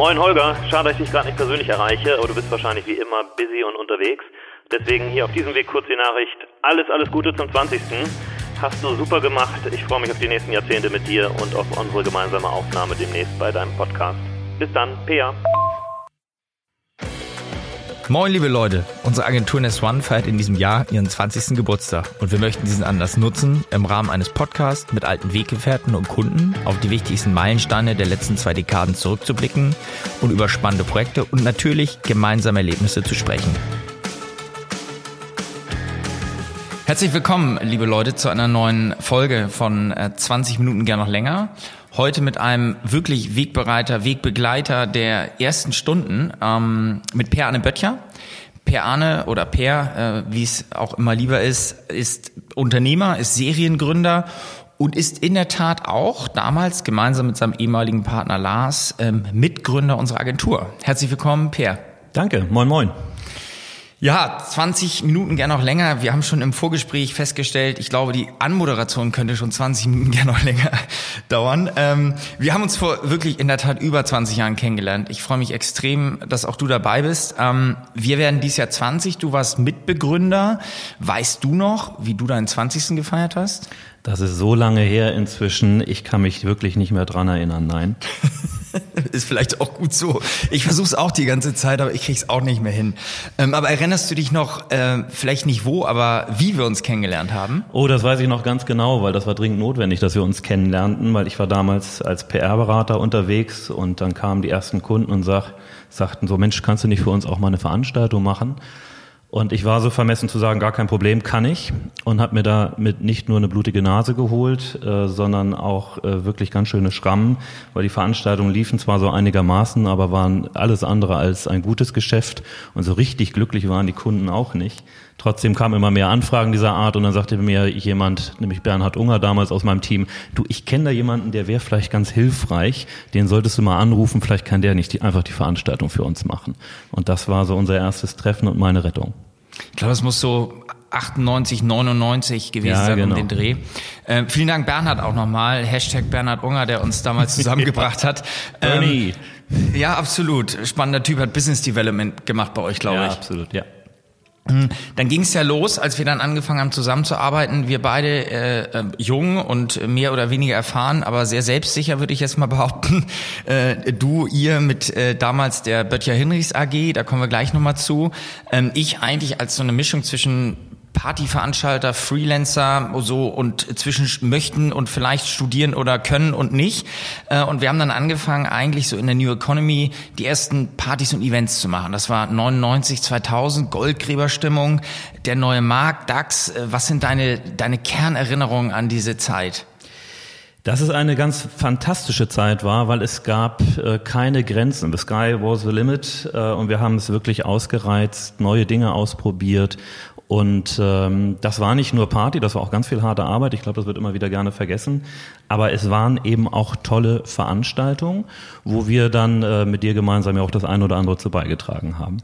Moin Holger, schade, dass ich dich gerade nicht persönlich erreiche, aber du bist wahrscheinlich wie immer busy und unterwegs. Deswegen hier auf diesem Weg kurz die Nachricht. Alles, alles Gute zum 20. Hast du super gemacht. Ich freue mich auf die nächsten Jahrzehnte mit dir und auf unsere gemeinsame Aufnahme demnächst bei deinem Podcast. Bis dann, Pea. Moin, liebe Leute. Unsere Agentur Nest One feiert in diesem Jahr ihren 20. Geburtstag und wir möchten diesen Anlass nutzen, im Rahmen eines Podcasts mit alten Weggefährten und Kunden auf die wichtigsten Meilensteine der letzten zwei Dekaden zurückzublicken und über spannende Projekte und natürlich gemeinsame Erlebnisse zu sprechen. Herzlich willkommen, liebe Leute, zu einer neuen Folge von 20 äh, Minuten gern noch länger. Heute mit einem wirklich Wegbereiter, Wegbegleiter der ersten Stunden ähm, mit Per Arne Böttcher. Per Arne oder Per, äh, wie es auch immer lieber ist, ist Unternehmer, ist Seriengründer und ist in der Tat auch damals gemeinsam mit seinem ehemaligen Partner Lars ähm, Mitgründer unserer Agentur. Herzlich willkommen, Per. Danke, moin moin. Ja, 20 Minuten gern noch länger. Wir haben schon im Vorgespräch festgestellt, ich glaube, die Anmoderation könnte schon 20 Minuten gern noch länger dauern. Ähm, wir haben uns vor wirklich in der Tat über 20 Jahren kennengelernt. Ich freue mich extrem, dass auch du dabei bist. Ähm, wir werden dieses Jahr 20. Du warst Mitbegründer. Weißt du noch, wie du deinen 20. gefeiert hast? Das ist so lange her inzwischen. Ich kann mich wirklich nicht mehr dran erinnern, nein. ist vielleicht auch gut so. Ich versuche es auch die ganze Zeit, aber ich krieg's auch nicht mehr hin. Ähm, aber erinnerst du dich noch, äh, vielleicht nicht wo, aber wie wir uns kennengelernt haben? Oh, das weiß ich noch ganz genau, weil das war dringend notwendig, dass wir uns kennenlernten, weil ich war damals als PR-Berater unterwegs und dann kamen die ersten Kunden und sag, sagten so, Mensch, kannst du nicht für uns auch mal eine Veranstaltung machen? Und ich war so vermessen zu sagen, gar kein Problem, kann ich. Und habe mir damit nicht nur eine blutige Nase geholt, äh, sondern auch äh, wirklich ganz schöne Schrammen, weil die Veranstaltungen liefen zwar so einigermaßen, aber waren alles andere als ein gutes Geschäft. Und so richtig glücklich waren die Kunden auch nicht. Trotzdem kamen immer mehr Anfragen dieser Art und dann sagte mir jemand, nämlich Bernhard Unger damals aus meinem Team, du, ich kenne da jemanden, der wäre vielleicht ganz hilfreich, den solltest du mal anrufen, vielleicht kann der nicht die, einfach die Veranstaltung für uns machen. Und das war so unser erstes Treffen und meine Rettung. Ich glaube, es muss so 98, 99 gewesen ja, sein genau. um den Dreh. Äh, vielen Dank Bernhard auch nochmal. Hashtag Bernhard Unger, der uns damals zusammengebracht hat. Bernie. Ähm, ja, absolut. Spannender Typ, hat Business Development gemacht bei euch, glaube ja, ich. Absolut, ja. Hm, dann ging es ja los, als wir dann angefangen haben zusammenzuarbeiten. Wir beide äh, äh, jung und mehr oder weniger erfahren, aber sehr selbstsicher würde ich jetzt mal behaupten. Äh, du, ihr mit äh, damals der Böttcher Hinrichs AG, da kommen wir gleich nochmal zu. Ähm, ich eigentlich als so eine Mischung zwischen Partyveranstalter, Freelancer so und zwischen möchten und vielleicht studieren oder können und nicht. Äh, und wir haben dann angefangen, eigentlich so in der New Economy die ersten Partys und Events zu machen. Das war 99, 2000, Goldgräberstimmung, der neue Markt, DAX. Äh, was sind deine, deine Kernerinnerungen an diese Zeit? Dass es eine ganz fantastische Zeit war, weil es gab äh, keine Grenzen. The sky was the limit äh, und wir haben es wirklich ausgereizt, neue Dinge ausprobiert und ähm, das war nicht nur Party, das war auch ganz viel harte Arbeit. Ich glaube, das wird immer wieder gerne vergessen. Aber es waren eben auch tolle Veranstaltungen, wo wir dann äh, mit dir gemeinsam ja auch das eine oder andere zu beigetragen haben.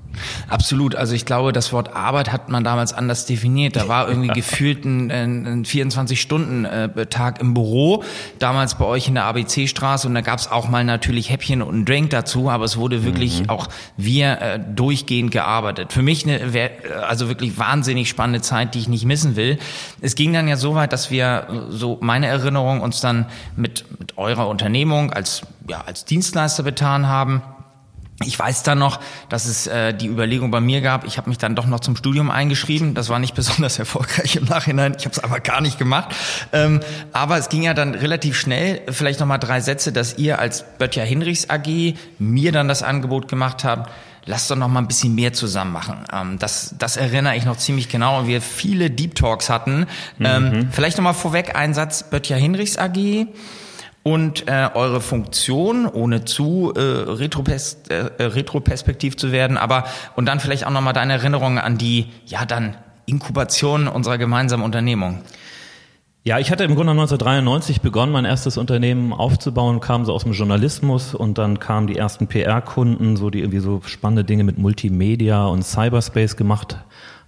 Absolut. Also ich glaube, das Wort Arbeit hat man damals anders definiert. Da war irgendwie gefühlt ein, ein 24-Stunden-Tag im Büro, damals bei euch in der ABC-Straße. Und da gab es auch mal natürlich Häppchen und einen Drink dazu, aber es wurde wirklich mhm. auch wir äh, durchgehend gearbeitet. Für mich eine, also wirklich wahnsinnig wahnsinnig spannende Zeit, die ich nicht missen will. Es ging dann ja so weit, dass wir, so meine Erinnerung, uns dann mit, mit eurer Unternehmung als, ja, als Dienstleister betan haben. Ich weiß dann noch, dass es äh, die Überlegung bei mir gab, ich habe mich dann doch noch zum Studium eingeschrieben. Das war nicht besonders erfolgreich im Nachhinein. Ich habe es aber gar nicht gemacht. Ähm, aber es ging ja dann relativ schnell, vielleicht noch mal drei Sätze, dass ihr als Böttcher Hinrichs AG mir dann das Angebot gemacht habt, lass doch noch mal ein bisschen mehr zusammen machen. Ähm, das, das erinnere ich noch ziemlich genau und wir viele Deep Talks hatten. Ähm, mhm. vielleicht noch mal vorweg ein Satz Böttcher Hinrichs AG und äh, eure Funktion, ohne zu äh, retropers äh, retroperspektiv zu werden, aber und dann vielleicht auch noch mal deine Erinnerungen an die ja dann Inkubation unserer gemeinsamen Unternehmung. Ja, ich hatte im Grunde 1993 begonnen, mein erstes Unternehmen aufzubauen, kam so aus dem Journalismus und dann kamen die ersten PR-Kunden, so die irgendwie so spannende Dinge mit Multimedia und Cyberspace gemacht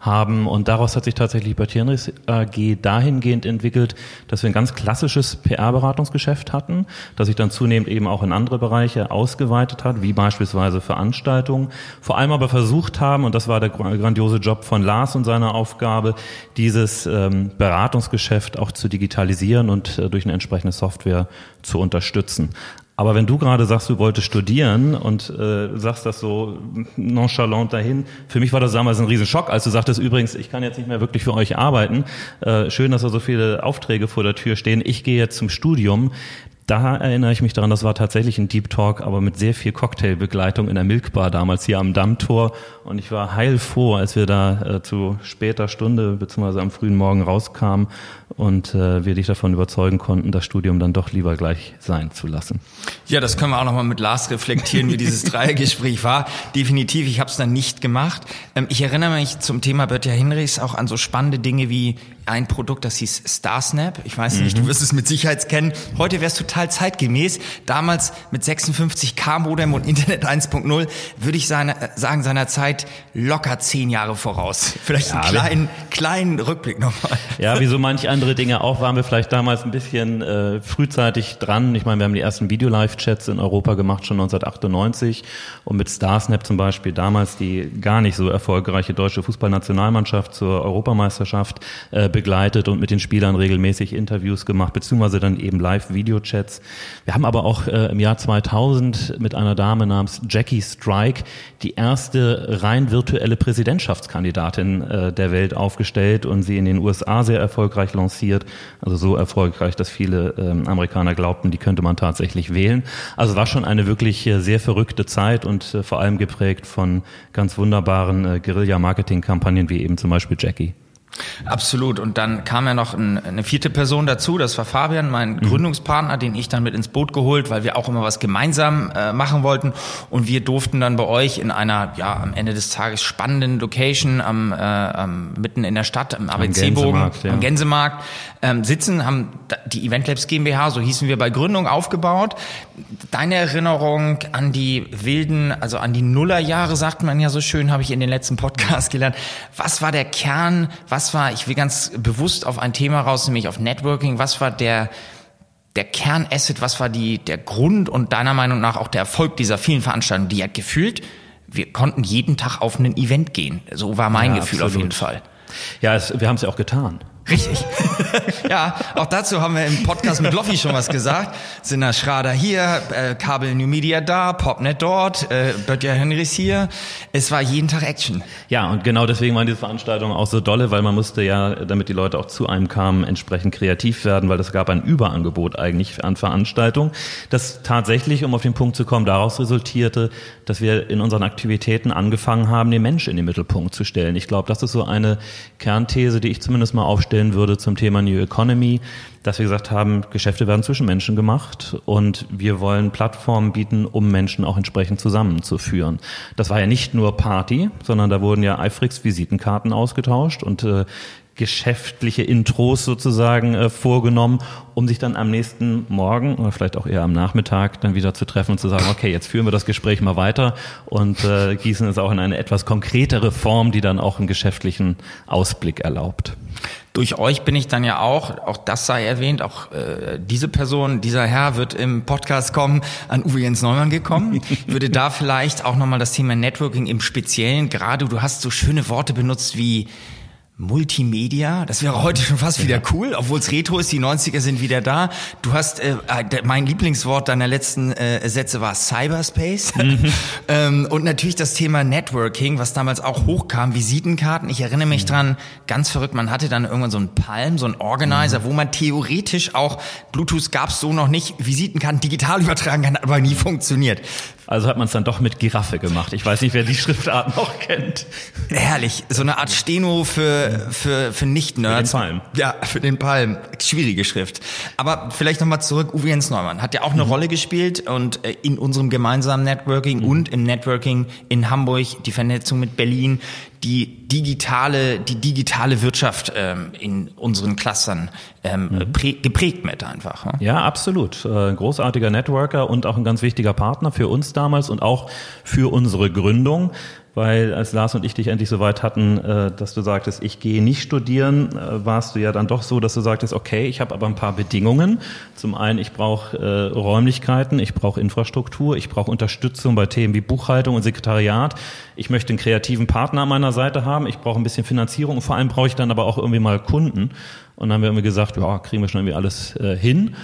haben. Und daraus hat sich tatsächlich bei Tiernris AG dahingehend entwickelt, dass wir ein ganz klassisches PR-Beratungsgeschäft hatten, das sich dann zunehmend eben auch in andere Bereiche ausgeweitet hat, wie beispielsweise Veranstaltungen. Vor allem aber versucht haben, und das war der grandiose Job von Lars und seiner Aufgabe, dieses ähm, Beratungsgeschäft auch zu digitalisieren und äh, durch eine entsprechende Software zu unterstützen. Aber wenn du gerade sagst, du wolltest studieren und äh, sagst das so nonchalant dahin, für mich war das damals ein Riesenschock, als du sagtest, übrigens, ich kann jetzt nicht mehr wirklich für euch arbeiten. Äh, schön, dass da so viele Aufträge vor der Tür stehen. Ich gehe jetzt zum Studium. Da erinnere ich mich daran, das war tatsächlich ein Deep Talk, aber mit sehr viel Cocktailbegleitung in der Milkbar damals hier am Dammtor. Und ich war heilfroh, als wir da äh, zu später Stunde beziehungsweise am frühen Morgen rauskamen und äh, wir dich davon überzeugen konnten, das Studium dann doch lieber gleich sein zu lassen. Ja, das können wir auch nochmal mit Lars reflektieren, wie dieses Dreiergespräch war. Definitiv, ich habe es dann nicht gemacht. Ähm, ich erinnere mich zum Thema Börtja Hinrichs auch an so spannende Dinge wie ein Produkt, das hieß Starsnap. Ich weiß nicht, mhm. du wirst es mit Sicherheit kennen. Heute es total zeitgemäß. Damals mit 56K Modem und Internet 1.0 würde ich seine, sagen, seiner Zeit locker zehn Jahre voraus. Vielleicht ja, einen kleinen, kleinen Rückblick nochmal. Ja, wie so manch andere Dinge auch, waren wir vielleicht damals ein bisschen äh, frühzeitig dran. Ich meine, wir haben die ersten Video-Live-Chats in Europa gemacht, schon 1998. Und mit Starsnap zum Beispiel damals die gar nicht so erfolgreiche deutsche Fußballnationalmannschaft zur Europameisterschaft äh, begleitet und mit den Spielern regelmäßig Interviews gemacht, beziehungsweise dann eben Live-Video-Chats. Wir haben aber auch äh, im Jahr 2000 mit einer Dame namens Jackie Strike die erste rein virtuelle Präsidentschaftskandidatin äh, der Welt aufgestellt und sie in den USA sehr erfolgreich lanciert. Also so erfolgreich, dass viele ähm, Amerikaner glaubten, die könnte man tatsächlich wählen. Also war schon eine wirklich äh, sehr verrückte Zeit und äh, vor allem geprägt von ganz wunderbaren äh, Guerilla-Marketing-Kampagnen wie eben zum Beispiel Jackie. Absolut. Und dann kam ja noch ein, eine vierte Person dazu, das war Fabian, mein mhm. Gründungspartner, den ich dann mit ins Boot geholt, weil wir auch immer was gemeinsam äh, machen wollten. Und wir durften dann bei euch in einer, ja, am Ende des Tages spannenden Location am, äh, am mitten in der Stadt, am ABC-Bogen, am, ja. am Gänsemarkt, ähm, sitzen, haben die Event Labs GmbH, so hießen wir bei Gründung, aufgebaut. Deine Erinnerung an die wilden, also an die Nullerjahre, sagt man ja so schön, habe ich in den letzten Podcast gelernt. Was war der Kern, was was war, ich will ganz bewusst auf ein Thema raus, nämlich auf Networking, was war der, der Kernasset, was war die, der Grund und deiner Meinung nach auch der Erfolg dieser vielen Veranstaltungen, die hat gefühlt, wir konnten jeden Tag auf ein Event gehen. So war mein ja, Gefühl absolut. auf jeden Fall. Ja, es, wir haben es ja auch getan. Richtig. ja, auch dazu haben wir im Podcast mit Loffi schon was gesagt. Sinna Schrader hier, äh, Kabel New Media da, Popnet dort, äh, Böttcher Henrys hier. Es war jeden Tag Action. Ja, und genau deswegen waren diese Veranstaltungen auch so dolle, weil man musste ja, damit die Leute auch zu einem kamen, entsprechend kreativ werden, weil es gab ein Überangebot eigentlich an Veranstaltungen, das tatsächlich, um auf den Punkt zu kommen, daraus resultierte, dass wir in unseren Aktivitäten angefangen haben, den Mensch in den Mittelpunkt zu stellen. Ich glaube, das ist so eine Kernthese, die ich zumindest mal aufstellen würde zum Thema New Economy, dass wir gesagt haben, Geschäfte werden zwischen Menschen gemacht und wir wollen Plattformen bieten, um Menschen auch entsprechend zusammenzuführen. Das war ja nicht nur Party, sondern da wurden ja eifrigst Visitenkarten ausgetauscht und äh, geschäftliche Intros sozusagen äh, vorgenommen, um sich dann am nächsten Morgen oder vielleicht auch eher am Nachmittag dann wieder zu treffen und zu sagen, okay, jetzt führen wir das Gespräch mal weiter und äh, gießen es auch in eine etwas konkretere Form, die dann auch einen geschäftlichen Ausblick erlaubt. Durch euch bin ich dann ja auch, auch das sei erwähnt, auch äh, diese Person, dieser Herr wird im Podcast kommen, an Uwe Jens Neumann gekommen. Würde da vielleicht auch nochmal das Thema Networking im Speziellen, gerade du hast so schöne Worte benutzt wie Multimedia, das wäre heute schon fast wieder cool, obwohl es Retro ist, die 90er sind wieder da. Du hast, äh, äh mein Lieblingswort deiner letzten äh, Sätze war Cyberspace. Mhm. ähm, und natürlich das Thema Networking, was damals auch hochkam, Visitenkarten. Ich erinnere mich mhm. dran, ganz verrückt, man hatte dann irgendwann so einen Palm, so einen Organizer, mhm. wo man theoretisch auch, Bluetooth gab's so noch nicht, Visitenkarten digital übertragen kann, aber nie funktioniert. Also hat man es dann doch mit Giraffe gemacht. Ich weiß nicht, wer die Schriftart noch kennt. Herrlich, so eine Art Steno für für für Nicht-Nerds. Für den Palm. Ja, für den Palm. Schwierige Schrift. Aber vielleicht nochmal zurück. Uwe Jens Neumann hat ja auch eine mhm. Rolle gespielt und äh, in unserem gemeinsamen Networking mhm. und im Networking in Hamburg die Vernetzung mit Berlin, die digitale, die digitale Wirtschaft ähm, in unseren Clustern ähm, mhm. geprägt mit einfach. Ja, ja absolut. Äh, großartiger Networker und auch ein ganz wichtiger Partner für uns damals und auch für unsere Gründung weil als Lars und ich dich endlich so weit hatten, äh, dass du sagtest, ich gehe nicht studieren, äh, warst du ja dann doch so, dass du sagtest, okay, ich habe aber ein paar Bedingungen. Zum einen, ich brauche äh, Räumlichkeiten, ich brauche Infrastruktur, ich brauche Unterstützung bei Themen wie Buchhaltung und Sekretariat. Ich möchte einen kreativen Partner an meiner Seite haben, ich brauche ein bisschen Finanzierung und vor allem brauche ich dann aber auch irgendwie mal Kunden. Und dann haben wir irgendwie gesagt, ja, kriegen wir schon irgendwie alles hin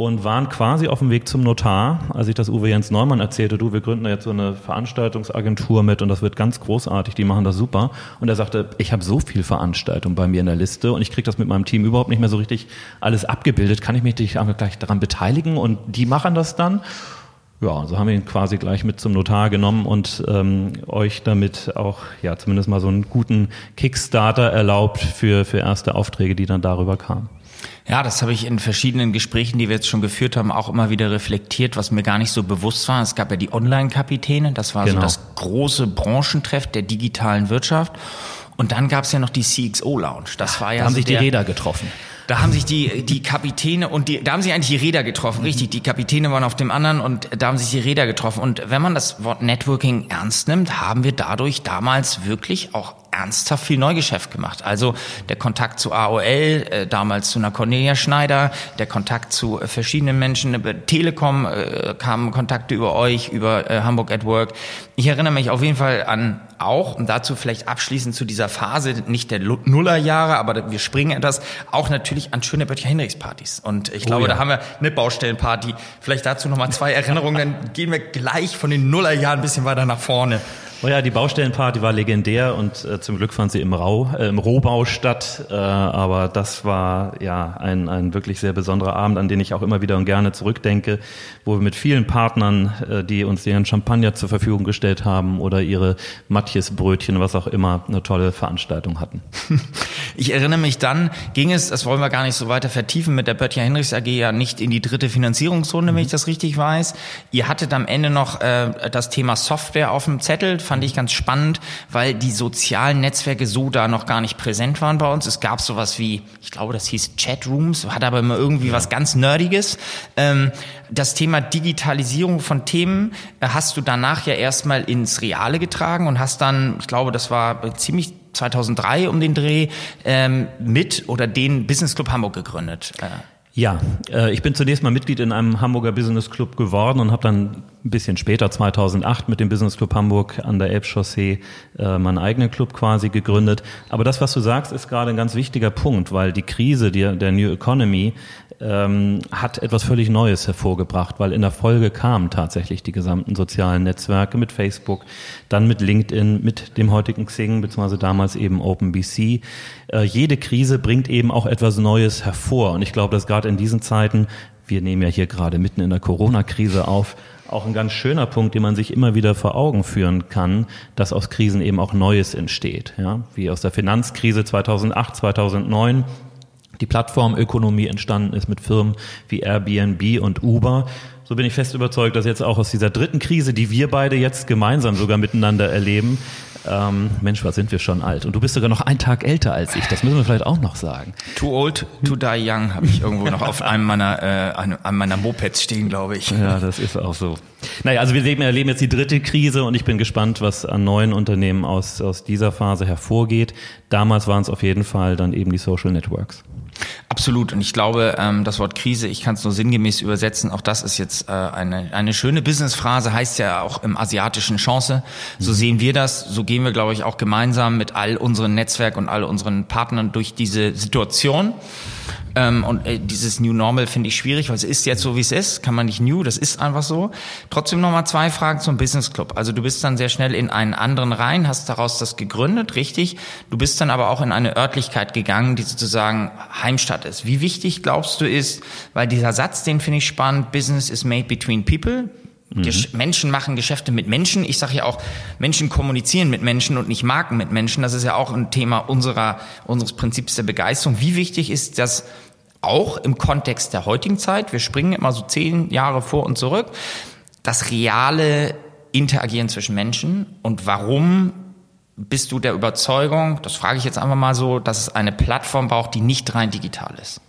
und waren quasi auf dem Weg zum Notar, als ich das Uwe Jens Neumann erzählte, du, wir gründen da jetzt so eine Veranstaltungsagentur mit und das wird ganz großartig, die machen das super. Und er sagte, ich habe so viel Veranstaltung bei mir in der Liste und ich kriege das mit meinem Team überhaupt nicht mehr so richtig alles abgebildet. Kann ich mich nicht gleich daran beteiligen und die machen das dann? Ja, so haben wir ihn quasi gleich mit zum Notar genommen und ähm, euch damit auch ja zumindest mal so einen guten Kickstarter erlaubt für, für erste Aufträge, die dann darüber kamen. Ja, das habe ich in verschiedenen Gesprächen, die wir jetzt schon geführt haben, auch immer wieder reflektiert, was mir gar nicht so bewusst war. Es gab ja die Online-Kapitäne, das war genau. so das große Branchentreff der digitalen Wirtschaft. Und dann gab es ja noch die CXO Lounge. Das war ja da haben so sich die Räder getroffen. Da haben sich die, die Kapitäne und die, da haben sich eigentlich die Räder getroffen, richtig. Die Kapitäne waren auf dem anderen und da haben sich die Räder getroffen. Und wenn man das Wort Networking ernst nimmt, haben wir dadurch damals wirklich auch ernsthaft viel Neugeschäft gemacht. Also der Kontakt zu AOL, äh, damals zu einer Cornelia Schneider, der Kontakt zu äh, verschiedenen Menschen, über Telekom äh, kamen Kontakte über euch, über äh, Hamburg at Work. Ich erinnere mich auf jeden Fall an auch, und dazu vielleicht abschließend zu dieser Phase, nicht der Nullerjahre, aber wir springen etwas, auch natürlich an schöne Böttcher Henrichs Partys. Und ich oh glaube, ja. da haben wir eine Baustellenparty. Vielleicht dazu nochmal zwei Erinnerungen, dann gehen wir gleich von den Nullerjahren ein bisschen weiter nach vorne. Oh ja, die Baustellenparty war legendär und äh, zum Glück fand sie im, Rau, äh, im Rohbau statt. Äh, aber das war ja ein, ein wirklich sehr besonderer Abend, an den ich auch immer wieder und gerne zurückdenke, wo wir mit vielen Partnern, äh, die uns ihren Champagner zur Verfügung gestellt haben oder ihre Matjesbrötchen, was auch immer, eine tolle Veranstaltung hatten. Ich erinnere mich dann, ging es, das wollen wir gar nicht so weiter vertiefen, mit der Böttcher Henrichs AG ja nicht in die dritte Finanzierungsrunde, wenn ich das richtig weiß. Ihr hattet am Ende noch äh, das Thema Software auf dem Zettel fand ich ganz spannend, weil die sozialen Netzwerke so da noch gar nicht präsent waren bei uns. Es gab sowas wie, ich glaube, das hieß Chatrooms, hat aber immer irgendwie ja. was ganz Nerdiges. Ähm, das Thema Digitalisierung von Themen äh, hast du danach ja erstmal ins Reale getragen und hast dann, ich glaube, das war ziemlich 2003 um den Dreh, ähm, mit oder den Business Club Hamburg gegründet. Äh. Ja, äh, ich bin zunächst mal Mitglied in einem Hamburger Business Club geworden und habe dann ein bisschen später, 2008, mit dem Business Club Hamburg an der Elbchaussee äh, meinen eigenen Club quasi gegründet. Aber das, was du sagst, ist gerade ein ganz wichtiger Punkt, weil die Krise der, der New Economy ähm, hat etwas völlig Neues hervorgebracht, weil in der Folge kamen tatsächlich die gesamten sozialen Netzwerke mit Facebook, dann mit LinkedIn, mit dem heutigen Xing, beziehungsweise damals eben OpenBC. Äh, jede Krise bringt eben auch etwas Neues hervor. Und ich glaube, dass gerade in diesen Zeiten, wir nehmen ja hier gerade mitten in der Corona-Krise auf, auch ein ganz schöner Punkt, den man sich immer wieder vor Augen führen kann, dass aus Krisen eben auch Neues entsteht. Ja? Wie aus der Finanzkrise 2008, 2009 die Plattformökonomie entstanden ist mit Firmen wie Airbnb und Uber. So bin ich fest überzeugt, dass jetzt auch aus dieser dritten Krise, die wir beide jetzt gemeinsam sogar miteinander erleben, ähm, Mensch, was sind wir schon alt? Und du bist sogar noch einen Tag älter als ich. Das müssen wir vielleicht auch noch sagen. Too old to die young habe ich irgendwo noch auf einem meiner, äh, einem meiner Mopeds stehen, glaube ich. Ja, das ist auch so. Naja, also wir erleben jetzt die dritte Krise und ich bin gespannt, was an neuen Unternehmen aus, aus dieser Phase hervorgeht. Damals waren es auf jeden Fall dann eben die Social Networks. Absolut. Und ich glaube, ähm, das Wort Krise, ich kann es nur sinngemäß übersetzen, auch das ist jetzt äh, eine, eine schöne Businessphrase, heißt ja auch im asiatischen Chance. So mhm. sehen wir das, so gehen wir, glaube ich, auch gemeinsam mit all unseren Netzwerk und all unseren Partnern durch diese Situation. Ähm, und äh, dieses New Normal finde ich schwierig, weil es ist jetzt so, wie es ist. Kann man nicht new, das ist einfach so. Trotzdem nochmal zwei Fragen zum Business Club. Also du bist dann sehr schnell in einen anderen rein, hast daraus das gegründet, richtig. Du bist dann aber auch in eine Örtlichkeit gegangen, die sozusagen Heimstatt ist. Wie wichtig glaubst du ist, weil dieser Satz, den finde ich spannend, Business is made between people. Mhm. Menschen machen Geschäfte mit Menschen. Ich sage ja auch, Menschen kommunizieren mit Menschen und nicht Marken mit Menschen. Das ist ja auch ein Thema unserer, unseres Prinzips der Begeisterung. Wie wichtig ist das auch im Kontext der heutigen Zeit? Wir springen immer so zehn Jahre vor und zurück. Das reale Interagieren zwischen Menschen und warum bist du der Überzeugung, das frage ich jetzt einfach mal so, dass es eine Plattform braucht, die nicht rein digital ist?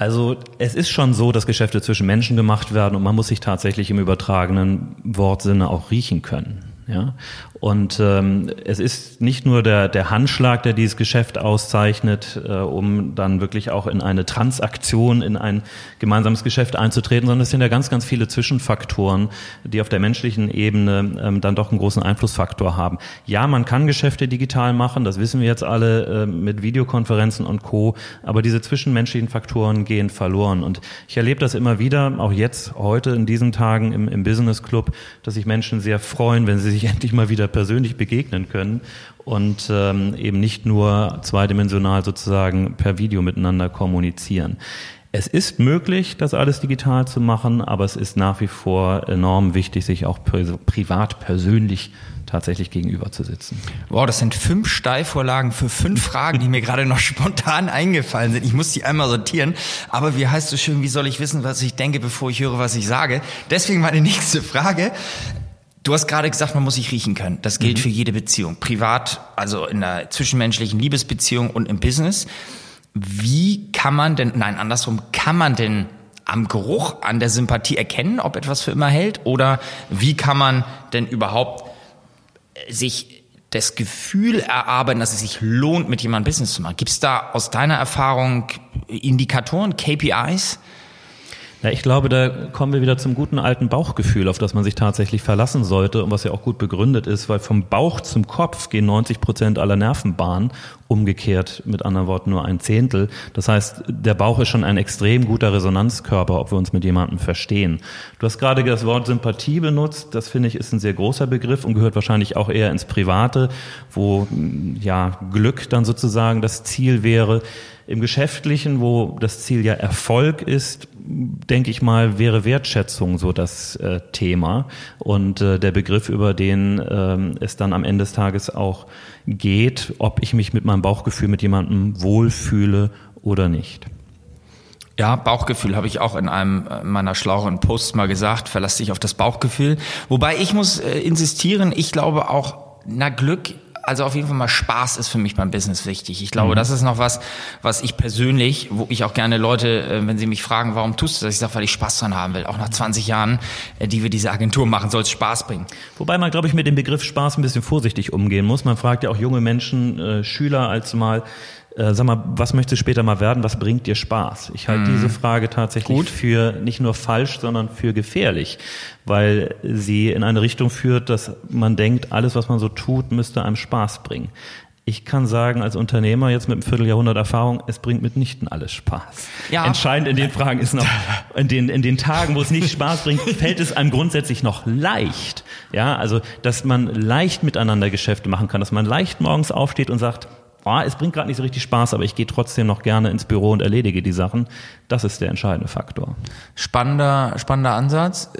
Also es ist schon so, dass Geschäfte zwischen Menschen gemacht werden und man muss sich tatsächlich im übertragenen Wortsinne auch riechen können. Ja? Und ähm, es ist nicht nur der, der Handschlag, der dieses Geschäft auszeichnet, äh, um dann wirklich auch in eine Transaktion, in ein gemeinsames Geschäft einzutreten, sondern es sind ja ganz, ganz viele Zwischenfaktoren, die auf der menschlichen Ebene ähm, dann doch einen großen Einflussfaktor haben. Ja, man kann Geschäfte digital machen, das wissen wir jetzt alle äh, mit Videokonferenzen und Co., aber diese zwischenmenschlichen Faktoren gehen verloren. Und ich erlebe das immer wieder, auch jetzt, heute in diesen Tagen im, im Business Club, dass sich Menschen sehr freuen, wenn sie sich endlich mal wieder persönlich begegnen können und ähm, eben nicht nur zweidimensional sozusagen per Video miteinander kommunizieren. Es ist möglich, das alles digital zu machen, aber es ist nach wie vor enorm wichtig, sich auch privat, persönlich tatsächlich gegenüber zu sitzen. Wow, das sind fünf Steilvorlagen für fünf Fragen, die mir gerade noch spontan eingefallen sind. Ich muss die einmal sortieren. Aber wie heißt so schön, wie soll ich wissen, was ich denke, bevor ich höre, was ich sage? Deswegen meine nächste Frage. Du hast gerade gesagt, man muss sich riechen können. Das gilt mhm. für jede Beziehung. Privat, also in einer zwischenmenschlichen Liebesbeziehung und im Business. Wie kann man denn, nein, andersrum, kann man denn am Geruch, an der Sympathie erkennen, ob etwas für immer hält? Oder wie kann man denn überhaupt sich das Gefühl erarbeiten, dass es sich lohnt, mit jemandem Business zu machen? Gibt es da aus deiner Erfahrung Indikatoren, KPIs? Ja, ich glaube, da kommen wir wieder zum guten alten Bauchgefühl, auf das man sich tatsächlich verlassen sollte und was ja auch gut begründet ist, weil vom Bauch zum Kopf gehen 90 Prozent aller Nervenbahnen, umgekehrt mit anderen Worten nur ein Zehntel. Das heißt, der Bauch ist schon ein extrem guter Resonanzkörper, ob wir uns mit jemandem verstehen. Du hast gerade das Wort Sympathie benutzt, das finde ich ist ein sehr großer Begriff und gehört wahrscheinlich auch eher ins Private, wo ja Glück dann sozusagen das Ziel wäre. Im Geschäftlichen, wo das Ziel ja Erfolg ist, denke ich mal, wäre Wertschätzung so das äh, Thema und äh, der Begriff, über den ähm, es dann am Ende des Tages auch geht, ob ich mich mit meinem Bauchgefühl mit jemandem wohlfühle oder nicht. Ja, Bauchgefühl habe ich auch in einem äh, meiner schlaueren Posts mal gesagt, verlass dich auf das Bauchgefühl. Wobei ich muss äh, insistieren, ich glaube auch, na Glück also auf jeden Fall mal Spaß ist für mich beim Business wichtig. Ich glaube, mhm. das ist noch was, was ich persönlich, wo ich auch gerne Leute, äh, wenn sie mich fragen, warum tust du das, ich sage, weil ich Spaß dran haben will. Auch nach 20 Jahren, äh, die wir diese Agentur machen, soll es Spaß bringen. Wobei man, glaube ich, mit dem Begriff Spaß ein bisschen vorsichtig umgehen muss. Man fragt ja auch junge Menschen, äh, Schüler als mal, äh, sag mal, was möchtest du später mal werden? Was bringt dir Spaß? Ich halte mm. diese Frage tatsächlich Gut. für nicht nur falsch, sondern für gefährlich, weil sie in eine Richtung führt, dass man denkt, alles, was man so tut, müsste einem Spaß bringen. Ich kann sagen, als Unternehmer jetzt mit einem Vierteljahrhundert Erfahrung, es bringt mitnichten alles Spaß. Ja. Entscheidend in den Fragen ist noch, in den, in den Tagen, wo es nicht Spaß bringt, fällt es einem grundsätzlich noch leicht. Ja, also, dass man leicht miteinander Geschäfte machen kann, dass man leicht morgens aufsteht und sagt, oh, es bringt gerade nicht so richtig Spaß, aber ich gehe trotzdem noch gerne ins Büro und erledige die Sachen. Das ist der entscheidende Faktor. Spannender, spannender Ansatz.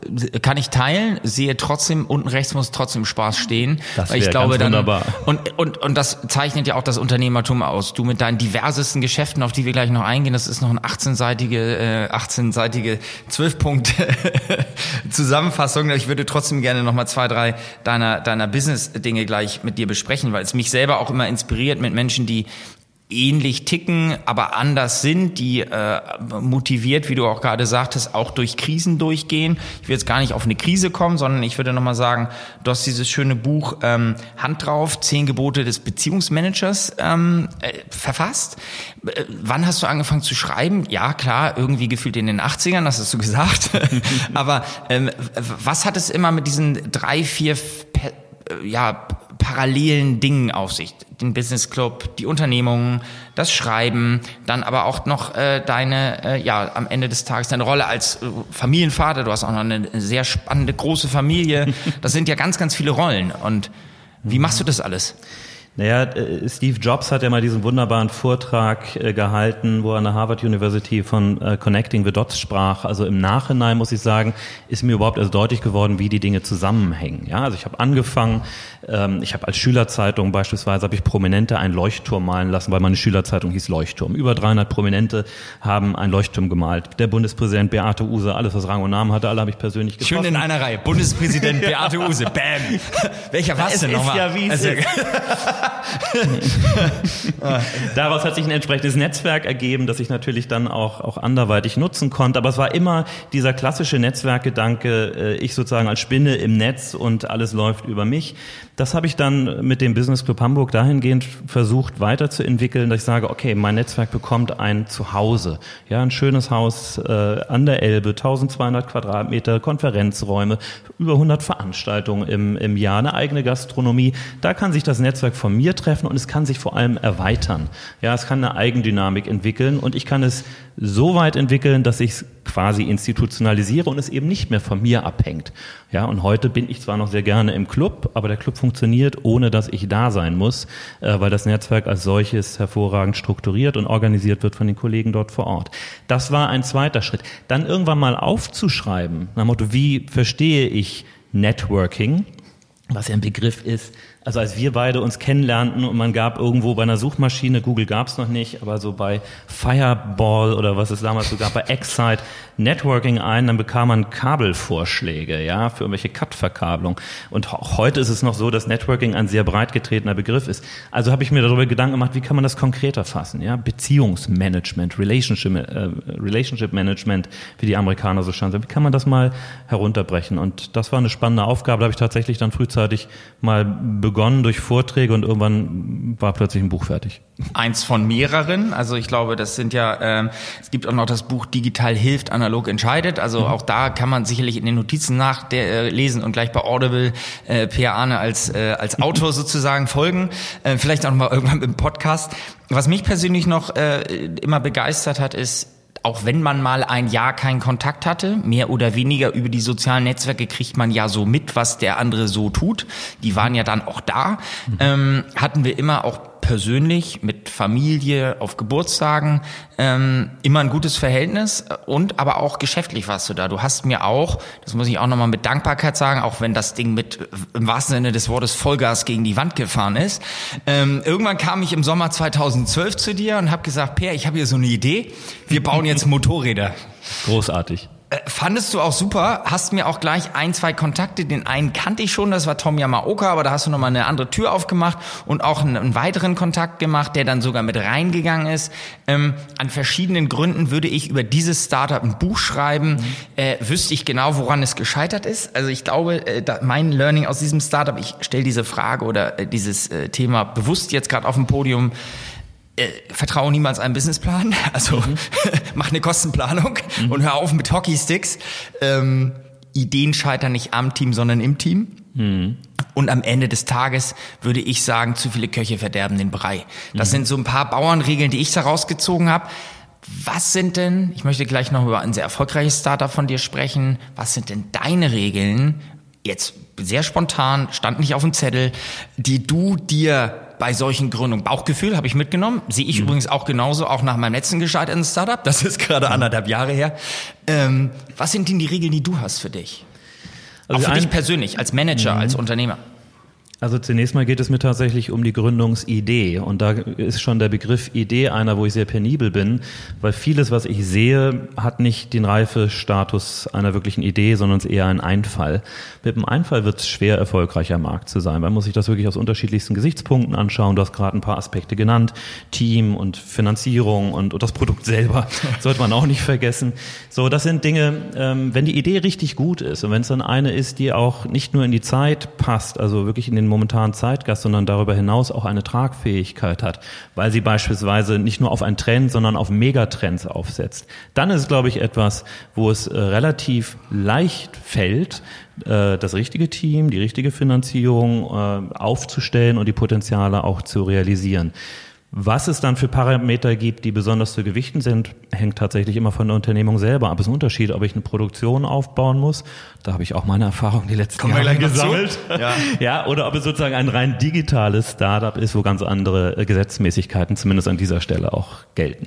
Kann ich teilen, sehe trotzdem, unten rechts muss trotzdem Spaß stehen. Das ich glaube ganz wunderbar. Und, und, und das zeichnet ja auch das Unternehmertum aus. Du mit deinen diversesten Geschäften, auf die wir gleich noch eingehen, das ist noch eine 18-seitige, äh, 18-seitige 12-Punkt Zusammenfassung. Ich würde trotzdem gerne noch mal zwei, drei deiner, deiner Business-Dinge gleich mit dir besprechen, weil es mich selber auch immer inspiriert mit Menschen, die ähnlich ticken, aber anders sind, die äh, motiviert, wie du auch gerade sagtest, auch durch Krisen durchgehen. Ich will jetzt gar nicht auf eine Krise kommen, sondern ich würde nochmal sagen, du hast dieses schöne Buch ähm, Hand drauf, zehn Gebote des Beziehungsmanagers ähm, äh, verfasst. Äh, wann hast du angefangen zu schreiben? Ja, klar, irgendwie gefühlt in den 80ern, das hast du gesagt. aber ähm, was hat es immer mit diesen drei, vier ja, parallelen Dingen auf sich. Den Business Club, die Unternehmungen, das Schreiben, dann aber auch noch äh, deine, äh, ja, am Ende des Tages deine Rolle als äh, Familienvater. Du hast auch noch eine sehr spannende, große Familie. Das sind ja ganz, ganz viele Rollen. Und wie machst du das alles? Naja, äh, Steve Jobs hat ja mal diesen wunderbaren Vortrag äh, gehalten, wo er an der Harvard University von äh, Connecting the Dots sprach. Also im Nachhinein muss ich sagen, ist mir überhaupt erst deutlich geworden, wie die Dinge zusammenhängen. Ja, also ich habe angefangen, ähm, ich habe als Schülerzeitung beispielsweise habe ich Prominente einen Leuchtturm malen lassen, weil meine Schülerzeitung hieß Leuchtturm. Über 300 Prominente haben einen Leuchtturm gemalt. Der Bundespräsident Beate Use, alles was Rang und Namen hatte, alle habe ich persönlich getroffen. Schön in einer Reihe. Bundespräsident Beate Use, bam. Welcher war es denn nochmal? Ja, wie also, Daraus hat sich ein entsprechendes Netzwerk ergeben, das ich natürlich dann auch, auch anderweitig nutzen konnte. Aber es war immer dieser klassische Netzwerkgedanke, äh, ich sozusagen als Spinne im Netz und alles läuft über mich. Das habe ich dann mit dem Business Club Hamburg dahingehend versucht weiterzuentwickeln, dass ich sage, okay, mein Netzwerk bekommt ein Zuhause. Ja, ein schönes Haus äh, an der Elbe, 1200 Quadratmeter, Konferenzräume, über 100 Veranstaltungen im, im Jahr, eine eigene Gastronomie. Da kann sich das Netzwerk von mir treffen und es kann sich vor allem erweitern. Ja, es kann eine Eigendynamik entwickeln und ich kann es so weit entwickeln, dass ich es quasi institutionalisiere und es eben nicht mehr von mir abhängt. Ja, und heute bin ich zwar noch sehr gerne im Club, aber der Club funktioniert, ohne dass ich da sein muss, äh, weil das Netzwerk als solches hervorragend strukturiert und organisiert wird von den Kollegen dort vor Ort. Das war ein zweiter Schritt. Dann irgendwann mal aufzuschreiben, nach dem Motto, wie verstehe ich Networking, was ja ein Begriff ist, also als wir beide uns kennenlernten und man gab irgendwo bei einer Suchmaschine, Google gab es noch nicht, aber so bei Fireball oder was es damals so gab, bei Excite, Networking ein, dann bekam man Kabelvorschläge, ja, für irgendwelche Cut-Verkabelung. Und auch heute ist es noch so, dass Networking ein sehr breit getretener Begriff ist. Also habe ich mir darüber Gedanken gemacht, wie kann man das konkreter fassen, ja? Beziehungsmanagement, Relationship, äh, Relationship Management, wie die Amerikaner so schauen. Wie kann man das mal herunterbrechen? Und das war eine spannende Aufgabe, da habe ich tatsächlich dann frühzeitig mal begonnen durch Vorträge und irgendwann war plötzlich ein Buch fertig. Eins von mehreren. Also ich glaube, das sind ja, ähm, es gibt auch noch das Buch Digital hilft, analog entscheidet. Also mhm. auch da kann man sicherlich in den Notizen nachlesen äh, und gleich bei Audible äh, Per Arne als, äh, als Autor sozusagen folgen. Äh, vielleicht auch mal irgendwann im Podcast. Was mich persönlich noch äh, immer begeistert hat, ist, auch wenn man mal ein Jahr keinen Kontakt hatte, mehr oder weniger über die sozialen Netzwerke kriegt man ja so mit, was der andere so tut. Die waren ja dann auch da. Mhm. Ähm, hatten wir immer auch persönlich mit Familie auf Geburtstagen ähm, immer ein gutes Verhältnis und aber auch geschäftlich warst du da. Du hast mir auch, das muss ich auch nochmal mit Dankbarkeit sagen, auch wenn das Ding mit im wahrsten Sinne des Wortes Vollgas gegen die Wand gefahren ist. Ähm, irgendwann kam ich im Sommer 2012 zu dir und habe gesagt, Per, ich habe hier so eine Idee. Wir bauen jetzt Motorräder. Großartig. Äh, fandest du auch super, hast mir auch gleich ein, zwei Kontakte, den einen kannte ich schon, das war Tom Yamaoka, aber da hast du nochmal eine andere Tür aufgemacht und auch einen, einen, weiteren Kontakt gemacht, der dann sogar mit reingegangen ist. Ähm, an verschiedenen Gründen würde ich über dieses Startup ein Buch schreiben, mhm. äh, wüsste ich genau, woran es gescheitert ist. Also ich glaube, äh, mein Learning aus diesem Startup, ich stelle diese Frage oder äh, dieses äh, Thema bewusst jetzt gerade auf dem Podium, äh, vertraue niemals einem Businessplan. Also mhm. mach eine Kostenplanung mhm. und hör auf mit Hockeysticks. Ähm, Ideen scheitern nicht am Team, sondern im Team. Mhm. Und am Ende des Tages würde ich sagen, zu viele Köche verderben den Brei. Das mhm. sind so ein paar Bauernregeln, die ich da rausgezogen habe. Was sind denn, ich möchte gleich noch über ein sehr erfolgreiches Startup von dir sprechen, was sind denn deine Regeln, jetzt sehr spontan, stand nicht auf dem Zettel, die du dir bei solchen Gründungen. Bauchgefühl habe ich mitgenommen. Sehe ich mhm. übrigens auch genauso, auch nach meinem letzten gescheiterten Startup. Das ist gerade mhm. anderthalb Jahre her. Ähm, was sind denn die Regeln, die du hast für dich? Also auch für dich persönlich, als Manager, mhm. als Unternehmer. Also zunächst mal geht es mir tatsächlich um die Gründungsidee. Und da ist schon der Begriff Idee einer, wo ich sehr penibel bin, weil vieles, was ich sehe, hat nicht den Reifestatus einer wirklichen Idee, sondern es ist eher ein Einfall. Mit einem Einfall wird es schwer, erfolgreicher Markt zu sein. Man muss sich das wirklich aus unterschiedlichsten Gesichtspunkten anschauen. Du hast gerade ein paar Aspekte genannt. Team und Finanzierung und, und das Produkt selber sollte man auch nicht vergessen. So, das sind Dinge, ähm, wenn die Idee richtig gut ist und wenn es dann eine ist, die auch nicht nur in die Zeit passt, also wirklich in den momentanen Zeitgast, sondern darüber hinaus auch eine Tragfähigkeit hat, weil sie beispielsweise nicht nur auf einen Trend, sondern auf Megatrends aufsetzt. Dann ist es, glaube ich, etwas, wo es äh, relativ leicht fällt, äh, das richtige Team, die richtige Finanzierung äh, aufzustellen und die Potenziale auch zu realisieren. Was es dann für Parameter gibt, die besonders zu gewichten sind, hängt tatsächlich immer von der Unternehmung selber ab. Es ist ein Unterschied, ob ich eine Produktion aufbauen muss. Da habe ich auch meine Erfahrung die letzten Kommen Jahre gesammelt. Ja. ja, oder ob es sozusagen ein rein digitales Startup ist, wo ganz andere äh, Gesetzmäßigkeiten zumindest an dieser Stelle auch gelten.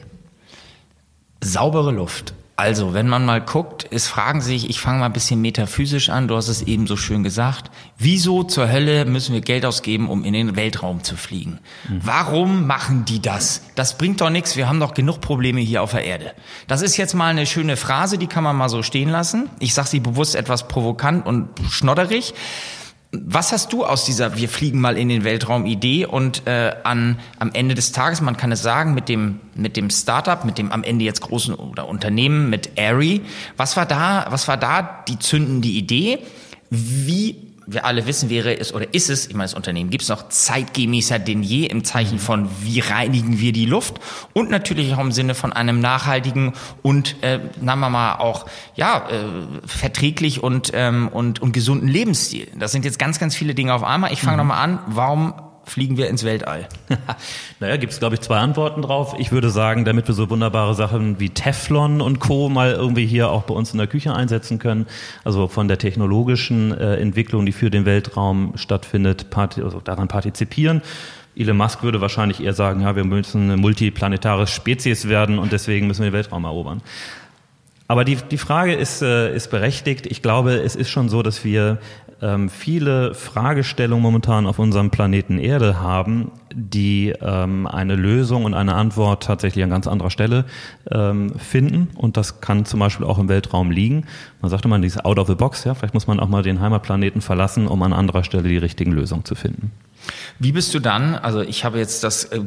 Saubere Luft. Also, wenn man mal guckt, es fragen sich, ich fange mal ein bisschen metaphysisch an, du hast es eben so schön gesagt, wieso zur Hölle müssen wir Geld ausgeben, um in den Weltraum zu fliegen? Mhm. Warum machen die das? Das bringt doch nichts, wir haben doch genug Probleme hier auf der Erde. Das ist jetzt mal eine schöne Phrase, die kann man mal so stehen lassen. Ich sage sie bewusst etwas provokant und schnodderig. Was hast du aus dieser Wir fliegen mal in den Weltraum Idee und äh, an am Ende des Tages, man kann es sagen, mit dem mit dem Startup, mit dem am Ende jetzt großen oder Unternehmen mit Airy, was war da, was war da die zündende Idee? Wie wir alle wissen, wäre es oder ist es, ich meine, das Unternehmen gibt es noch zeitgemäßer denn je im Zeichen von, wie reinigen wir die Luft und natürlich auch im Sinne von einem nachhaltigen und, äh, sagen wir mal, auch ja, äh, verträglich und, ähm, und, und gesunden Lebensstil. Das sind jetzt ganz, ganz viele Dinge auf einmal. Ich fange mhm. nochmal an, warum fliegen wir ins Weltall? naja, gibt es, glaube ich, zwei Antworten drauf. Ich würde sagen, damit wir so wunderbare Sachen wie Teflon und Co. mal irgendwie hier auch bei uns in der Küche einsetzen können, also von der technologischen äh, Entwicklung, die für den Weltraum stattfindet, part also daran partizipieren. Elon Musk würde wahrscheinlich eher sagen, ja, wir müssen eine multiplanetare Spezies werden und deswegen müssen wir den Weltraum erobern. Aber die, die Frage ist, äh, ist berechtigt. Ich glaube, es ist schon so, dass wir ähm, viele Fragestellungen momentan auf unserem Planeten Erde haben, die ähm, eine Lösung und eine Antwort tatsächlich an ganz anderer Stelle ähm, finden. Und das kann zum Beispiel auch im Weltraum liegen. Man sagte mal, dieses Out of the Box, ja, vielleicht muss man auch mal den Heimatplaneten verlassen, um an anderer Stelle die richtigen Lösungen zu finden. Wie bist du dann, also ich habe jetzt das äh,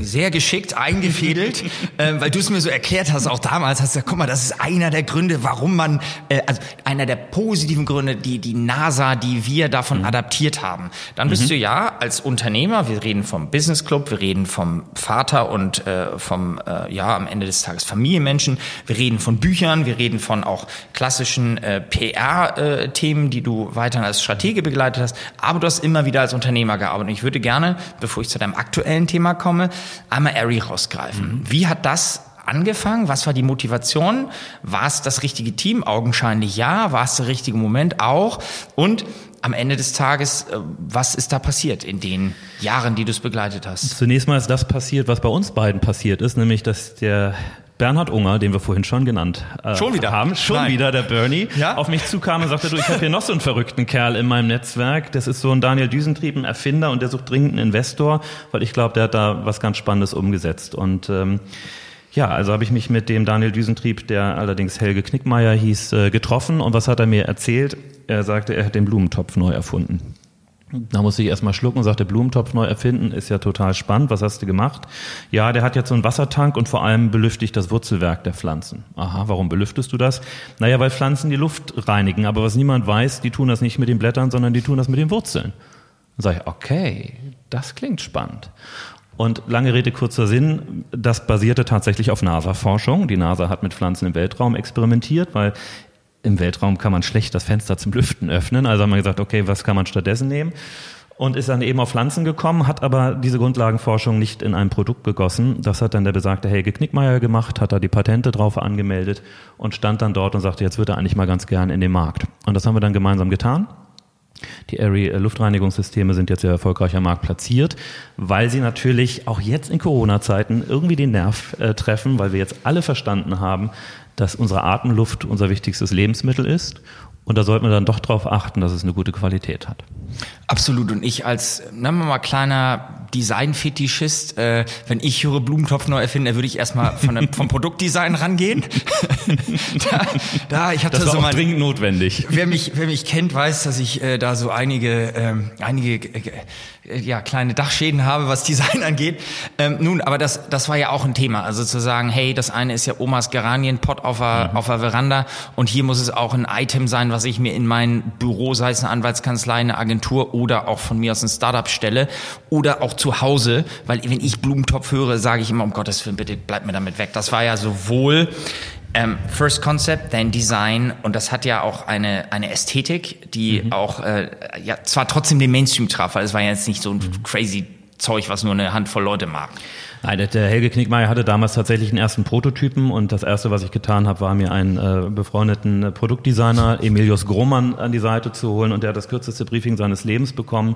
sehr geschickt eingefädelt, äh, weil du es mir so erklärt hast, auch damals hast du gesagt, guck mal, das ist einer der Gründe, warum man, äh, also einer der positiven Gründe, die die NASA, die wir davon mhm. adaptiert haben. Dann bist mhm. du ja als Unternehmer, wir reden vom Business Club, wir reden vom Vater und äh, vom, äh, ja, am Ende des Tages Familienmenschen, wir reden von Büchern, wir reden von auch klassischen äh, PR-Themen, die du weiterhin als Stratege begleitet hast, aber du hast immer wieder als Unternehmer Thema gearbeitet. Und ich würde gerne, bevor ich zu deinem aktuellen Thema komme, einmal Ari rausgreifen. Mhm. Wie hat das angefangen? Was war die Motivation? War es das richtige Team? Augenscheinlich ja. War es der richtige Moment auch? Und am Ende des Tages, äh, was ist da passiert in den Jahren, die du es begleitet hast? Zunächst mal ist das passiert, was bei uns beiden passiert ist, nämlich dass der Bernhard Unger, den wir vorhin schon genannt äh, schon wieder. haben, schon Nein. wieder der Bernie, ja? auf mich zukam und sagte, du, ich habe hier noch so einen verrückten Kerl in meinem Netzwerk. Das ist so ein Daniel Düsentrieb, ein Erfinder und der sucht dringend einen Investor, weil ich glaube, der hat da was ganz Spannendes umgesetzt. Und ähm, ja, also habe ich mich mit dem Daniel Düsentrieb, der allerdings Helge Knickmeier hieß, äh, getroffen. Und was hat er mir erzählt? Er sagte, er hat den Blumentopf neu erfunden. Da musste ich erstmal schlucken und sagte, Blumentopf neu erfinden, ist ja total spannend. Was hast du gemacht? Ja, der hat jetzt so einen Wassertank und vor allem belüftigt das Wurzelwerk der Pflanzen. Aha, warum belüftest du das? Naja, weil Pflanzen die Luft reinigen. Aber was niemand weiß, die tun das nicht mit den Blättern, sondern die tun das mit den Wurzeln. Dann sage ich, okay, das klingt spannend. Und lange Rede, kurzer Sinn, das basierte tatsächlich auf NASA-Forschung. Die NASA hat mit Pflanzen im Weltraum experimentiert, weil im Weltraum kann man schlecht das Fenster zum Lüften öffnen. Also haben wir gesagt, okay, was kann man stattdessen nehmen? Und ist dann eben auf Pflanzen gekommen, hat aber diese Grundlagenforschung nicht in ein Produkt gegossen. Das hat dann der besagte Helge Knickmeier gemacht, hat da die Patente drauf angemeldet und stand dann dort und sagte, jetzt wird er eigentlich mal ganz gern in den Markt. Und das haben wir dann gemeinsam getan. Die Airy äh, Luftreinigungssysteme sind jetzt sehr erfolgreich am Markt platziert, weil sie natürlich auch jetzt in Corona-Zeiten irgendwie den Nerv äh, treffen, weil wir jetzt alle verstanden haben, dass unsere Atemluft unser wichtigstes Lebensmittel ist. Und da sollte man dann doch darauf achten, dass es eine gute Qualität hat. Absolut. Und ich als, nennen wir mal, kleiner Design-Fetischist, äh, wenn ich höre Blumentopf neu erfinden, würde ich erstmal von dem, vom Produktdesign rangehen. da, da, ich habe das, das so mal dringend notwendig. Wer mich, wer mich kennt, weiß, dass ich äh, da so einige, ähm, einige äh, ja, kleine Dachschäden habe, was Design angeht. Ähm, nun, aber das, das war ja auch ein Thema. Also zu sagen, hey, das eine ist ja Omas Geranienpott auf der, mhm. auf der Veranda und hier muss es auch ein Item sein, was ich mir in mein Büro, sei es eine Anwaltskanzlei, eine Agentur oder auch von mir aus ein Startup stelle oder auch zu Hause, weil wenn ich Blumentopf höre, sage ich immer, um Gottes Willen, bitte bleib mir damit weg. Das war ja sowohl ähm, First Concept, then Design und das hat ja auch eine, eine Ästhetik, die mhm. auch äh, ja zwar trotzdem den Mainstream traf, weil es war ja jetzt nicht so ein mhm. crazy Zeug, was nur eine Handvoll Leute mag. Nein, der Helge Knickmeier hatte damals tatsächlich einen ersten Prototypen und das erste, was ich getan habe, war mir einen äh, befreundeten Produktdesigner, Emilius Grohmann, an die Seite zu holen und der hat das kürzeste Briefing seines Lebens bekommen.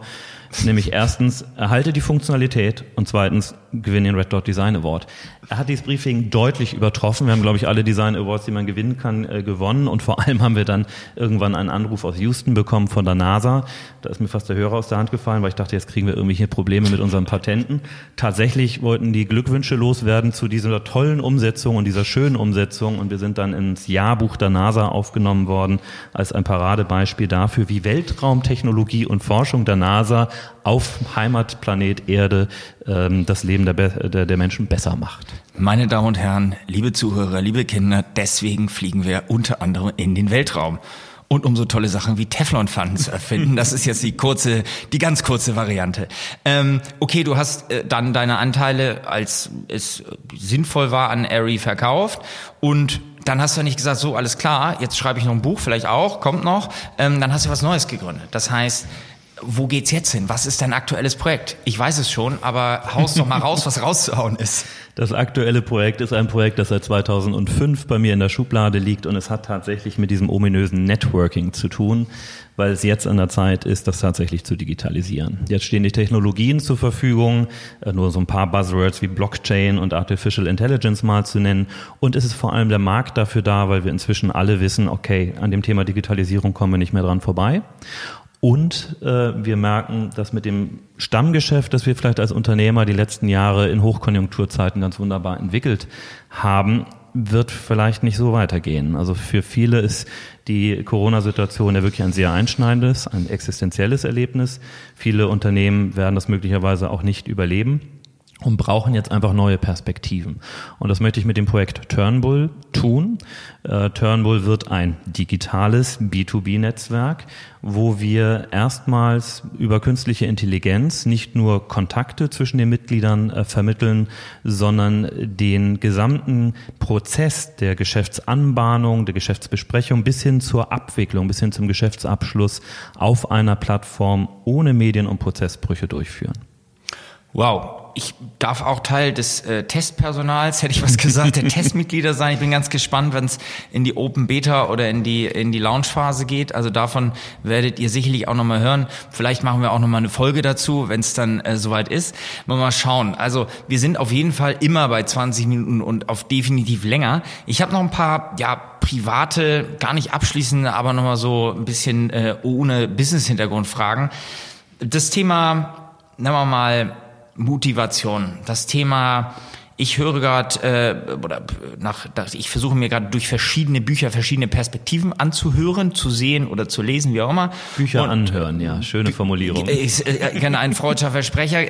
Nämlich erstens, erhalte die Funktionalität und zweitens, gewinne den Red Dot Design Award. Er hat dieses Briefing deutlich übertroffen. Wir haben, glaube ich, alle Design Awards, die man gewinnen kann, äh, gewonnen und vor allem haben wir dann irgendwann einen Anruf aus Houston bekommen von der NASA. Da ist mir fast der Hörer aus der Hand gefallen, weil ich dachte, jetzt kriegen wir irgendwelche Probleme mit unseren Patenten. Tatsächlich wollten die Glückwünsche loswerden zu dieser tollen Umsetzung und dieser schönen Umsetzung und wir sind dann ins Jahrbuch der NASA aufgenommen worden als ein Paradebeispiel dafür, wie Weltraumtechnologie und Forschung der NASA auf Heimatplanet Erde ähm, das Leben der, der, der Menschen besser macht. Meine Damen und Herren, liebe Zuhörer, liebe Kinder, deswegen fliegen wir unter anderem in den Weltraum und um so tolle Sachen wie Teflonpfannen zu erfinden. Das ist jetzt die kurze, die ganz kurze Variante. Ähm, okay, du hast äh, dann deine Anteile, als es sinnvoll war, an Airy verkauft und dann hast du ja nicht gesagt, so alles klar, jetzt schreibe ich noch ein Buch, vielleicht auch, kommt noch. Ähm, dann hast du was Neues gegründet. Das heißt, wo geht's jetzt hin? Was ist dein aktuelles Projekt? Ich weiß es schon, aber haus doch mal raus, was rauszuhauen ist. Das aktuelle Projekt ist ein Projekt, das seit 2005 bei mir in der Schublade liegt und es hat tatsächlich mit diesem ominösen Networking zu tun, weil es jetzt an der Zeit ist, das tatsächlich zu digitalisieren. Jetzt stehen die Technologien zur Verfügung, äh, nur so ein paar Buzzwords wie Blockchain und Artificial Intelligence mal zu nennen. Und es ist vor allem der Markt dafür da, weil wir inzwischen alle wissen, okay, an dem Thema Digitalisierung kommen wir nicht mehr dran vorbei. Und äh, wir merken, dass mit dem Stammgeschäft, das wir vielleicht als Unternehmer die letzten Jahre in Hochkonjunkturzeiten ganz wunderbar entwickelt haben, wird vielleicht nicht so weitergehen. Also für viele ist die Corona-Situation ja wirklich ein sehr einschneidendes, ein existenzielles Erlebnis. Viele Unternehmen werden das möglicherweise auch nicht überleben und brauchen jetzt einfach neue Perspektiven. Und das möchte ich mit dem Projekt Turnbull tun. Äh, Turnbull wird ein digitales B2B-Netzwerk, wo wir erstmals über künstliche Intelligenz nicht nur Kontakte zwischen den Mitgliedern äh, vermitteln, sondern den gesamten Prozess der Geschäftsanbahnung, der Geschäftsbesprechung bis hin zur Abwicklung, bis hin zum Geschäftsabschluss auf einer Plattform ohne Medien- und Prozessbrüche durchführen. Wow, ich darf auch Teil des äh, Testpersonals, hätte ich was gesagt, der Testmitglieder sein. Ich bin ganz gespannt, wenn es in die Open Beta oder in die in die Launchphase geht. Also davon werdet ihr sicherlich auch noch mal hören. Vielleicht machen wir auch noch mal eine Folge dazu, wenn es dann äh, soweit ist. Mal mal schauen. Also wir sind auf jeden Fall immer bei 20 Minuten und auf definitiv länger. Ich habe noch ein paar ja private, gar nicht abschließende, aber noch mal so ein bisschen äh, ohne Business-Hintergrund Fragen. Das Thema, nehmen wir mal Motivation. Das Thema, ich höre gerade, äh, oder nach, ich versuche mir gerade durch verschiedene Bücher verschiedene Perspektiven anzuhören, zu sehen oder zu lesen, wie auch immer. Bücher Und, anhören, ja, schöne Formulierung. Ich, äh, gerne ein freudscher Versprecher.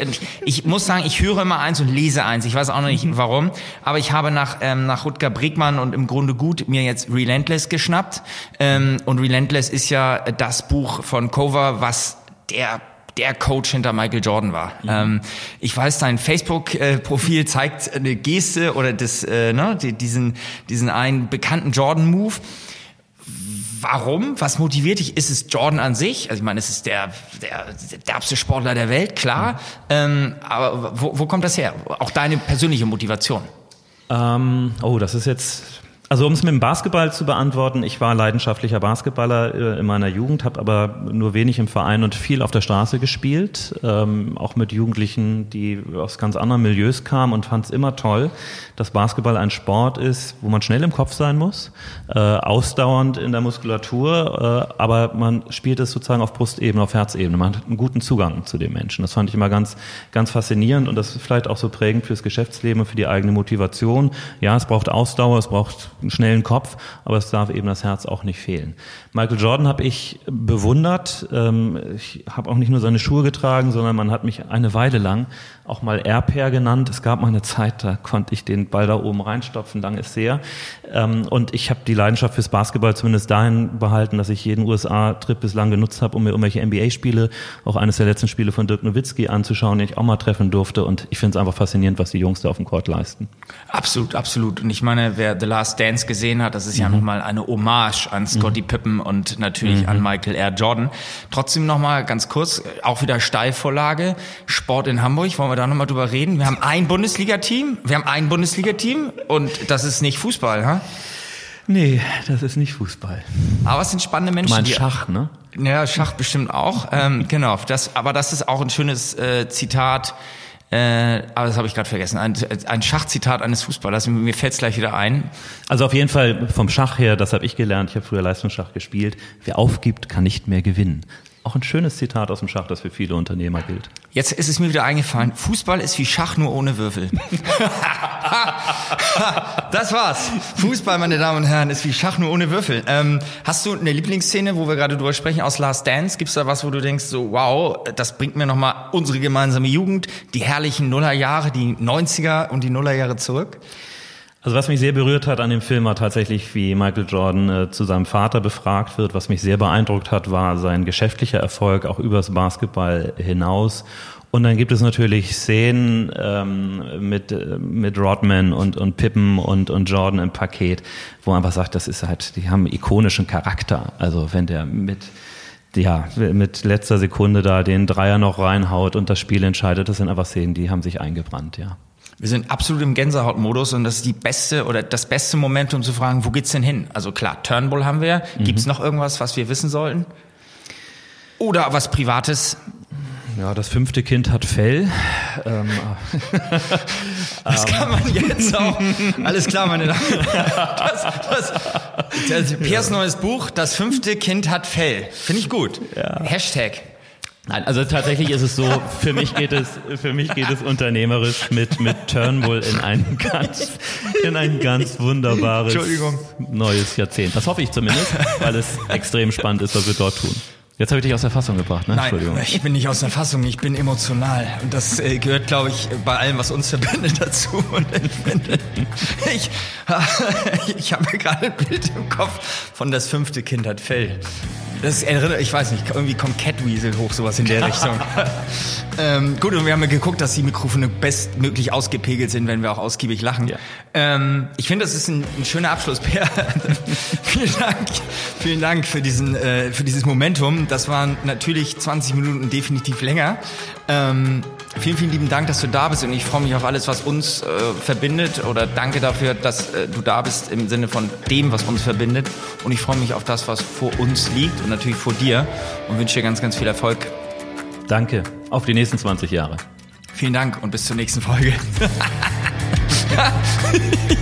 Ich muss sagen, ich höre immer eins und lese eins. Ich weiß auch noch nicht mhm. warum, aber ich habe nach ähm, nach Rutger Bregmann und im Grunde gut mir jetzt Relentless geschnappt. Ähm, und Relentless ist ja das Buch von Cover, was der der Coach hinter Michael Jordan war. Mhm. Ähm, ich weiß, dein Facebook-Profil zeigt eine Geste oder das, äh, ne, diesen, diesen einen bekannten Jordan-Move. Warum? Was motiviert dich? Ist es Jordan an sich? Also ich meine, es ist der, der, der derbste Sportler der Welt, klar. Mhm. Ähm, aber wo, wo kommt das her? Auch deine persönliche Motivation? Ähm, oh, das ist jetzt also um es mit dem Basketball zu beantworten, ich war leidenschaftlicher Basketballer äh, in meiner Jugend, habe aber nur wenig im Verein und viel auf der Straße gespielt, ähm, auch mit Jugendlichen, die aus ganz anderen Milieus kamen und fand es immer toll, dass Basketball ein Sport ist, wo man schnell im Kopf sein muss, äh, ausdauernd in der Muskulatur, äh, aber man spielt es sozusagen auf Brustebene, auf Herzebene. Man hat einen guten Zugang zu den Menschen. Das fand ich immer ganz, ganz faszinierend und das ist vielleicht auch so prägend fürs Geschäftsleben und für die eigene Motivation. Ja, es braucht Ausdauer, es braucht einen schnellen Kopf, aber es darf eben das Herz auch nicht fehlen. Michael Jordan habe ich bewundert. Ähm, ich habe auch nicht nur seine Schuhe getragen, sondern man hat mich eine Weile lang auch mal Airpair genannt. Es gab mal eine Zeit, da konnte ich den Ball da oben reinstopfen, lang ist her. Ähm, und ich habe die Leidenschaft fürs Basketball zumindest dahin behalten, dass ich jeden USA-Trip bislang genutzt habe, um mir irgendwelche NBA-Spiele, auch eines der letzten Spiele von Dirk Nowitzki anzuschauen, den ich auch mal treffen durfte. Und ich finde es einfach faszinierend, was die Jungs da auf dem Court leisten. Absolut, absolut. Und ich meine, wer The Last Dance gesehen hat, das ist mhm. ja nochmal eine Hommage an Scotty mhm. Pippen und natürlich mhm. an Michael R. Jordan. Trotzdem nochmal ganz kurz, auch wieder Steilvorlage, Sport in Hamburg, wollen wir da nochmal drüber reden? Wir haben ein Bundesliga-Team, wir haben ein Bundesliga-Team und das ist nicht Fußball, ha? Nee, das ist nicht Fußball. Aber es sind spannende Menschen. Du meinst Schach, ne? Ja, Schach bestimmt auch. Ähm, genau, das, aber das ist auch ein schönes äh, Zitat äh, aber das habe ich gerade vergessen. Ein, ein Schachzitat eines Fußballers. Mir fällt es gleich wieder ein. Also auf jeden Fall vom Schach her, das habe ich gelernt. Ich habe früher Leistungsschach gespielt. Wer aufgibt, kann nicht mehr gewinnen. Auch ein schönes Zitat aus dem Schach, das für viele Unternehmer gilt. Jetzt ist es mir wieder eingefallen. Fußball ist wie Schach nur ohne Würfel. das war's. Fußball, meine Damen und Herren, ist wie Schach nur ohne Würfel. Ähm, hast du eine Lieblingsszene, wo wir gerade drüber sprechen, aus Last Dance? Gibt's da was, wo du denkst, so wow, das bringt mir nochmal unsere gemeinsame Jugend, die herrlichen Nullerjahre, die 90er und die Nullerjahre zurück? Also was mich sehr berührt hat an dem Film war tatsächlich, wie Michael Jordan äh, zu seinem Vater befragt wird. Was mich sehr beeindruckt hat, war sein geschäftlicher Erfolg auch übers Basketball hinaus. Und dann gibt es natürlich Szenen ähm, mit, äh, mit Rodman und, und Pippen und, und Jordan im Paket, wo man einfach sagt, das ist halt, die haben ikonischen Charakter. Also wenn der mit ja, mit letzter Sekunde da den Dreier noch reinhaut und das Spiel entscheidet, das sind einfach Szenen, die haben sich eingebrannt, ja. Wir sind absolut im Gänsehautmodus und das ist die beste oder das beste Moment, um zu fragen, wo geht's denn hin? Also klar, Turnbull haben wir. Gibt's mhm. noch irgendwas, was wir wissen sollten? Oder was Privates? Ja, das fünfte Kind hat Fell. Ähm, das kann man jetzt auch. Alles klar, meine Damen. Das, das, das, Piers neues Buch, das fünfte Kind hat Fell. Finde ich gut. Ja. Hashtag. Nein, also tatsächlich ist es so, für mich geht es, für mich geht es unternehmerisch mit, mit Turnbull in ein ganz, in ein ganz wunderbares neues Jahrzehnt. Das hoffe ich zumindest, weil es extrem spannend ist, was wir dort tun. Jetzt habe ich dich aus der Fassung gebracht, ne? Nein, Entschuldigung. ich bin nicht aus der Fassung, ich bin emotional. Und das äh, gehört, glaube ich, bei allem, was uns verbindet, dazu. Und ich, ich habe gerade ein Bild im Kopf von das fünfte Kind hat Fell. Das erinnert, ich weiß nicht, irgendwie kommt Catweasel hoch, sowas in der Richtung. ähm, gut, und wir haben ja geguckt, dass die Mikrofone bestmöglich ausgepegelt sind, wenn wir auch ausgiebig lachen. Ja. Ähm, ich finde, das ist ein, ein schöner Abschluss, Per. vielen Dank, vielen Dank für diesen, äh, für dieses Momentum. Das waren natürlich 20 Minuten definitiv länger. Ähm, vielen, vielen lieben Dank, dass du da bist und ich freue mich auf alles, was uns äh, verbindet oder danke dafür, dass äh, du da bist im Sinne von dem, was uns verbindet und ich freue mich auf das, was vor uns liegt und natürlich vor dir und wünsche dir ganz, ganz viel Erfolg. Danke. Auf die nächsten 20 Jahre. Vielen Dank und bis zur nächsten Folge.